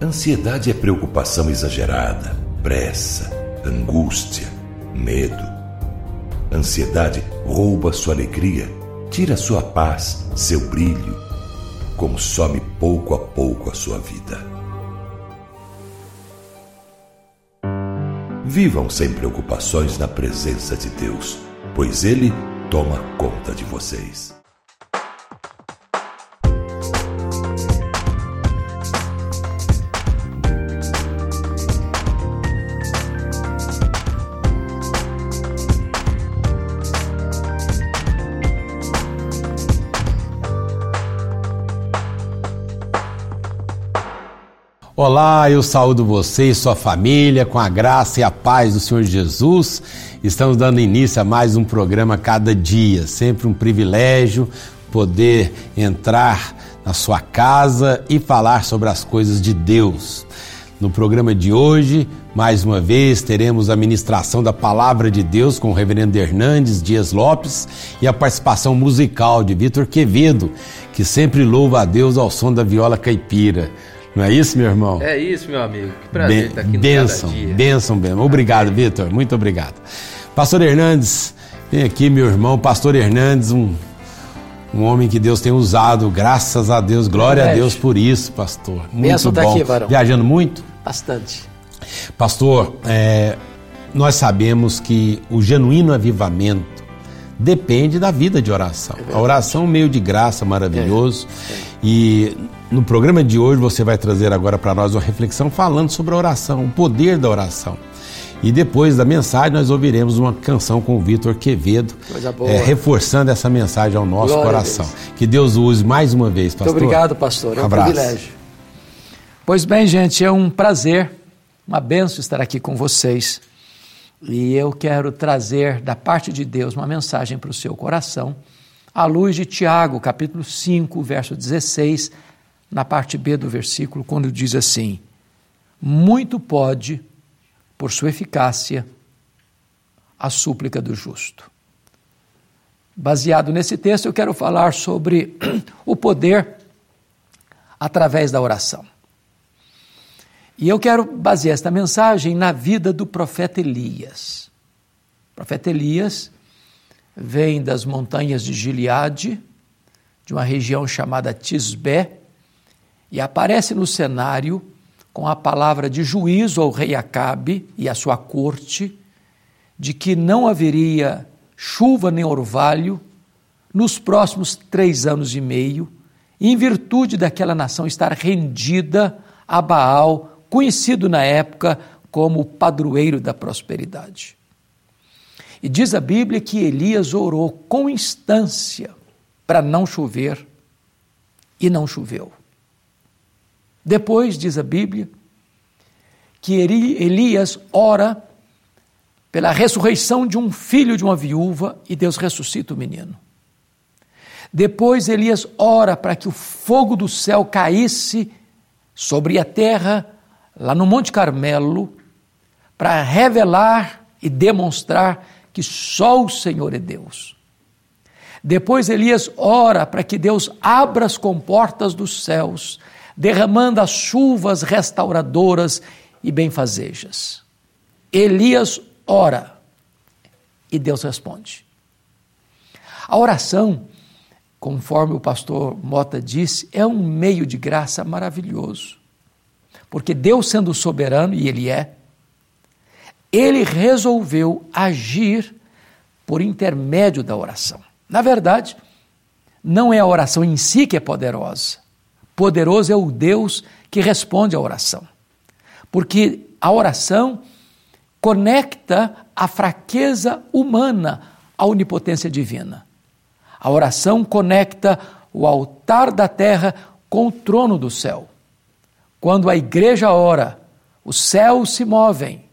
Ansiedade é preocupação exagerada, pressa, angústia, medo. Ansiedade rouba sua alegria, tira sua paz, seu brilho, consome pouco a pouco a sua vida. Vivam sem preocupações na presença de Deus, pois Ele toma conta de vocês. Olá, eu saúdo você e sua família com a graça e a paz do Senhor Jesus. Estamos dando início a mais um programa cada dia, sempre um privilégio poder entrar na sua casa e falar sobre as coisas de Deus. No programa de hoje, mais uma vez, teremos a ministração da Palavra de Deus com o Reverendo Hernandes Dias Lopes e a participação musical de Vitor Quevedo, que sempre louva a Deus ao som da viola caipira. Não é isso, meu irmão? É isso, meu amigo. Que prazer ben, estar aqui no Benção, dia. benção, benção. Obrigado, Vitor. Muito obrigado. Pastor Hernandes, vem aqui, meu irmão. Pastor Hernandes, um, um homem que Deus tem usado, graças a Deus. Glória a Deus por isso, pastor. Muito benção tá bom. Tá aqui, varão. Viajando muito? Bastante. Pastor, é, nós sabemos que o genuíno avivamento depende da vida de oração. É a oração é um meio de graça maravilhoso. É, é. E no programa de hoje você vai trazer agora para nós uma reflexão falando sobre a oração, o poder da oração. E depois da mensagem nós ouviremos uma canção com o Vitor Quevedo, é, reforçando essa mensagem ao nosso Glória coração. Que Deus use mais uma vez, pastor. Muito obrigado, pastor. É um Abraço. privilégio. Pois bem, gente, é um prazer, uma benção estar aqui com vocês. E eu quero trazer da parte de Deus uma mensagem para o seu coração, à luz de Tiago, capítulo 5, verso 16 na parte B do versículo, quando diz assim: Muito pode, por sua eficácia, a súplica do justo. Baseado nesse texto, eu quero falar sobre o poder através da oração. E eu quero basear esta mensagem na vida do profeta Elias. O profeta Elias vem das montanhas de Gileade, de uma região chamada Tisbé, e aparece no cenário com a palavra de juízo ao rei Acabe e à sua corte, de que não haveria chuva nem orvalho nos próximos três anos e meio, em virtude daquela nação estar rendida a Baal, conhecido na época como o padroeiro da prosperidade. E diz a Bíblia que Elias orou com instância para não chover, e não choveu. Depois, diz a Bíblia, que Elias ora pela ressurreição de um filho de uma viúva e Deus ressuscita o menino. Depois Elias ora para que o fogo do céu caísse sobre a terra, lá no Monte Carmelo, para revelar e demonstrar que só o Senhor é Deus. Depois Elias ora para que Deus abra as comportas dos céus derramando as chuvas restauradoras e benfazejas. Elias ora e Deus responde. A oração, conforme o pastor Mota disse, é um meio de graça maravilhoso. Porque Deus, sendo soberano, e Ele é, Ele resolveu agir por intermédio da oração. Na verdade, não é a oração em si que é poderosa, Poderoso é o Deus que responde à oração. Porque a oração conecta a fraqueza humana à onipotência divina. A oração conecta o altar da terra com o trono do céu. Quando a igreja ora, os céus se movem,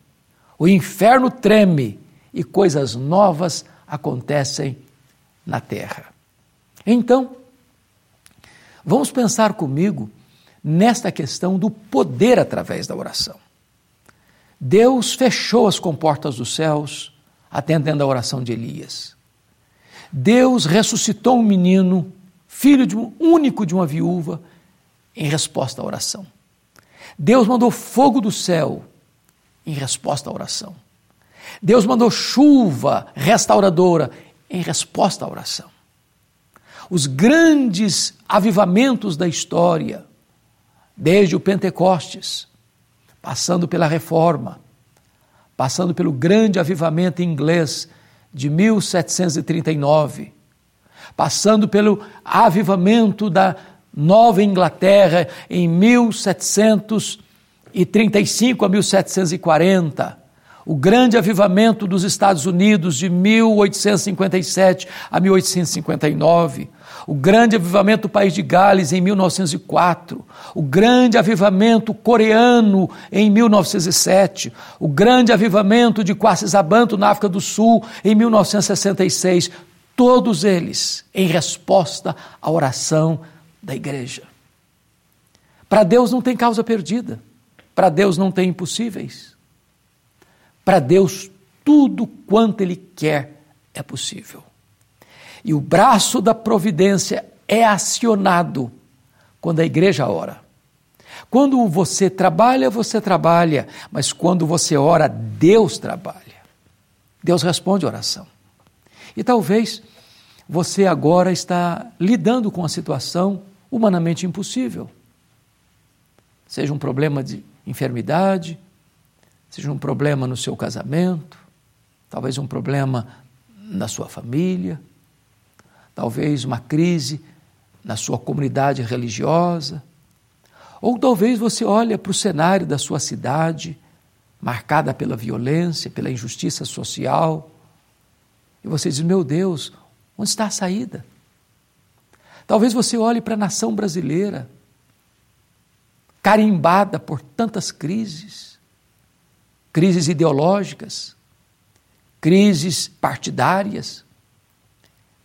o inferno treme e coisas novas acontecem na terra. Então, Vamos pensar comigo nesta questão do poder através da oração. Deus fechou as comportas dos céus, atendendo à oração de Elias. Deus ressuscitou um menino, filho de um único de uma viúva, em resposta à oração. Deus mandou fogo do céu em resposta à oração. Deus mandou chuva restauradora em resposta à oração. Os grandes avivamentos da história, desde o Pentecostes, passando pela Reforma, passando pelo grande avivamento inglês de 1739, passando pelo avivamento da Nova Inglaterra em 1735 a 1740, o grande avivamento dos Estados Unidos de 1857 a 1859, o grande avivamento do país de Gales em 1904, o grande avivamento coreano em 1907, o grande avivamento de Quacisabanto na África do Sul em 1966, todos eles em resposta à oração da igreja. Para Deus não tem causa perdida, para Deus não tem impossíveis. Para Deus, tudo quanto Ele quer é possível. E o braço da providência é acionado quando a igreja ora. Quando você trabalha, você trabalha, mas quando você ora, Deus trabalha. Deus responde a oração. E talvez você agora está lidando com a situação humanamente impossível. Seja um problema de enfermidade, seja um problema no seu casamento, talvez um problema na sua família, talvez uma crise na sua comunidade religiosa, ou talvez você olhe para o cenário da sua cidade, marcada pela violência, pela injustiça social, e você diz: Meu Deus, onde está a saída? Talvez você olhe para a nação brasileira, carimbada por tantas crises crises ideológicas, crises partidárias,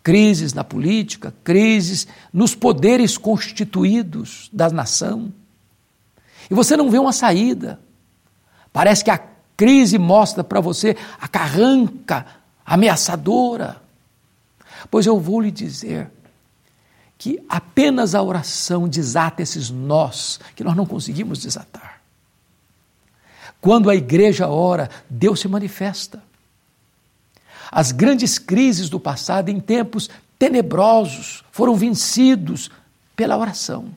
crises na política, crises nos poderes constituídos da nação. E você não vê uma saída. Parece que a crise mostra para você a carranca ameaçadora. Pois eu vou lhe dizer que apenas a oração desata esses nós que nós não conseguimos desatar. Quando a igreja ora, Deus se manifesta. As grandes crises do passado, em tempos tenebrosos, foram vencidos pela oração.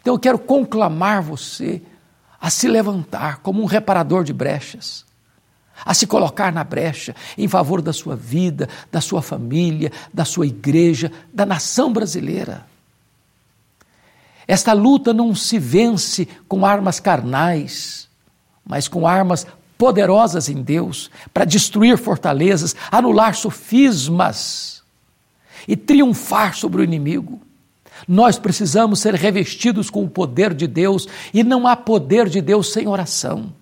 Então eu quero conclamar você a se levantar como um reparador de brechas, a se colocar na brecha em favor da sua vida, da sua família, da sua igreja, da nação brasileira. Esta luta não se vence com armas carnais, mas com armas poderosas em Deus para destruir fortalezas, anular sofismas e triunfar sobre o inimigo. Nós precisamos ser revestidos com o poder de Deus e não há poder de Deus sem oração.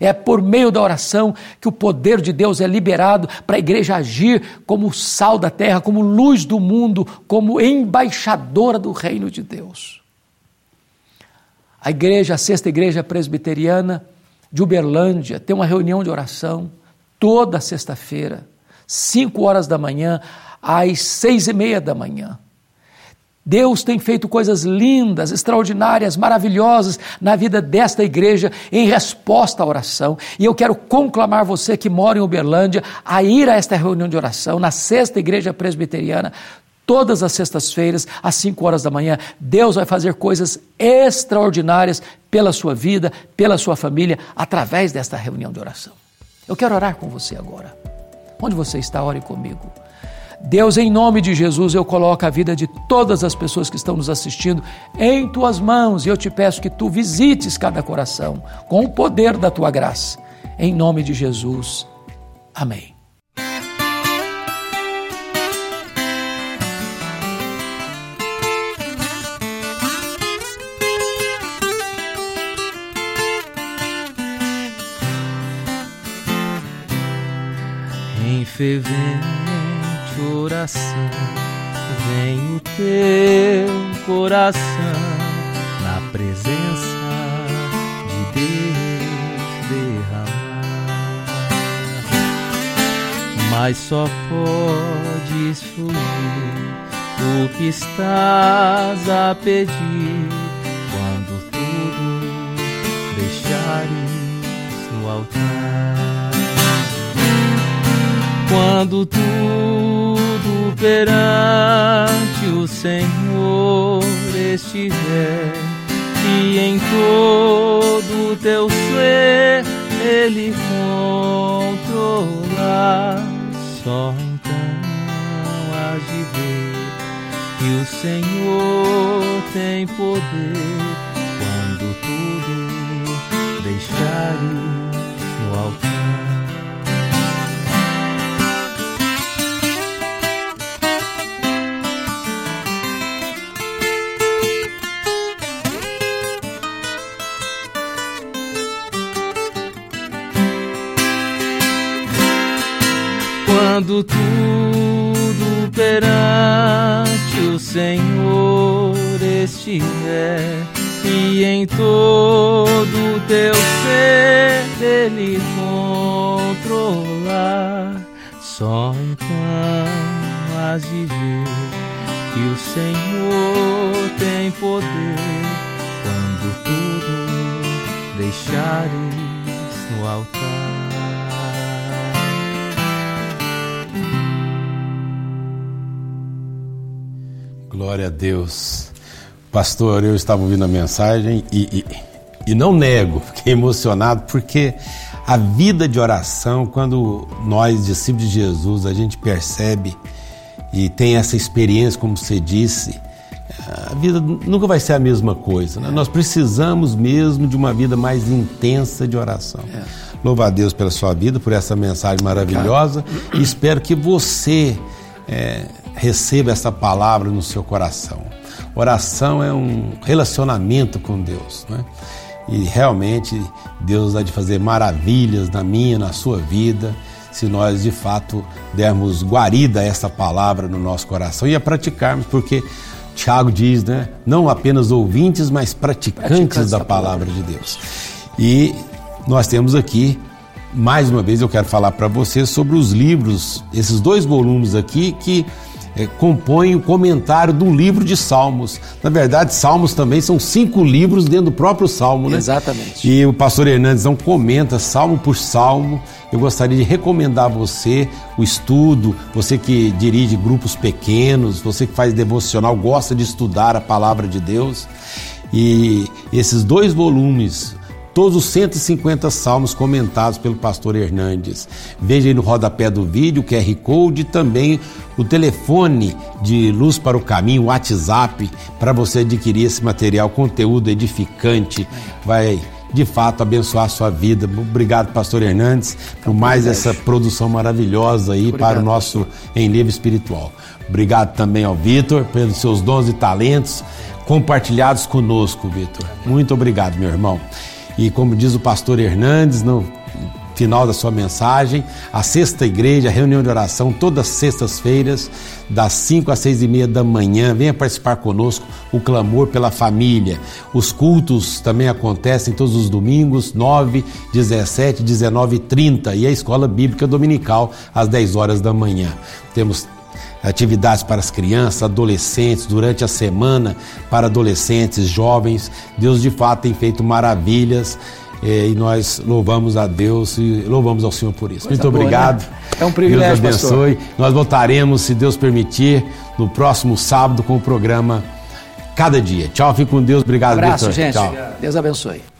É por meio da oração que o poder de Deus é liberado para a igreja agir como sal da terra, como luz do mundo, como embaixadora do reino de Deus. A igreja, a sexta igreja presbiteriana de Uberlândia, tem uma reunião de oração toda sexta-feira, cinco horas da manhã às seis e meia da manhã. Deus tem feito coisas lindas, extraordinárias, maravilhosas na vida desta igreja em resposta à oração. E eu quero conclamar você que mora em Uberlândia a ir a esta reunião de oração na sexta igreja presbiteriana. Todas as sextas-feiras, às 5 horas da manhã, Deus vai fazer coisas extraordinárias pela sua vida, pela sua família, através desta reunião de oração. Eu quero orar com você agora. Onde você está, ore comigo. Deus, em nome de Jesus, eu coloco a vida de todas as pessoas que estão nos assistindo em tuas mãos e eu te peço que tu visites cada coração com o poder da tua graça. Em nome de Jesus. Amém. Em fervente coração, vem o teu coração na presença de Deus derramar. Mas só podes fluir o que estás a pedir quando tudo deixares no altar. Quando tudo perante o Senhor estiver e em todo teu ser Ele controlar, só então has de ver que o Senhor tem poder quando tudo deixares quando tudo perante o Senhor estiver e em todo teu ser Ele controlar, só então has de ver que o Senhor tem poder quando tudo deixares no altar. Glória a Deus. Pastor, eu estava ouvindo a mensagem e, e, e, não nego, fiquei emocionado porque a vida de oração, quando nós, discípulos de Jesus, a gente percebe e tem essa experiência, como você disse, a vida nunca vai ser a mesma coisa. Né? É. Nós precisamos mesmo de uma vida mais intensa de oração. É. Louva a Deus pela sua vida, por essa mensagem maravilhosa e espero que você. É, receba essa palavra no seu coração. Oração é um relacionamento com Deus, né? E realmente Deus há de fazer maravilhas na minha, na sua vida, se nós de fato dermos guarida a essa palavra no nosso coração e a praticarmos, porque Tiago diz, né? Não apenas ouvintes, mas praticantes, praticantes da, da palavra, palavra de Deus. E nós temos aqui mais uma vez eu quero falar para você sobre os livros, esses dois volumes aqui que é, compõem o comentário do livro de Salmos. Na verdade, Salmos também são cinco livros dentro do próprio Salmo, né? Exatamente. E o pastor Hernandes não comenta Salmo por Salmo. Eu gostaria de recomendar a você o estudo, você que dirige grupos pequenos, você que faz devocional, gosta de estudar a palavra de Deus. E esses dois volumes, todos os 150 salmos comentados pelo pastor Hernandes. Veja aí no rodapé do vídeo o QR Code e também o telefone de Luz para o Caminho, o WhatsApp, para você adquirir esse material, conteúdo edificante. Vai de fato abençoar a sua vida. Obrigado, pastor Hernandes, por mais essa produção maravilhosa aí Obrigado. para o nosso enlevo espiritual. Obrigado também ao Vitor pelos seus dons e talentos compartilhados conosco, Vitor. Muito obrigado, meu irmão. E como diz o pastor Hernandes no final da sua mensagem, a sexta igreja, a reunião de oração, todas as sextas-feiras, das 5 às 6 e meia da manhã. Venha participar conosco, o clamor pela família. Os cultos também acontecem todos os domingos, 9, 17, 19 e 30. E a escola bíblica dominical, às 10 horas da manhã. Temos atividades para as crianças, adolescentes, durante a semana para adolescentes, jovens. Deus de fato tem feito maravilhas eh, e nós louvamos a Deus e louvamos ao Senhor por isso. Coisa Muito boa, obrigado. Né? É um privilégio, Deus abençoe. Pastor. Nós voltaremos, se Deus permitir, no próximo sábado com o programa Cada Dia. Tchau, fique com Deus. Obrigado, um abraço, Victor. gente. Tchau. Deus abençoe.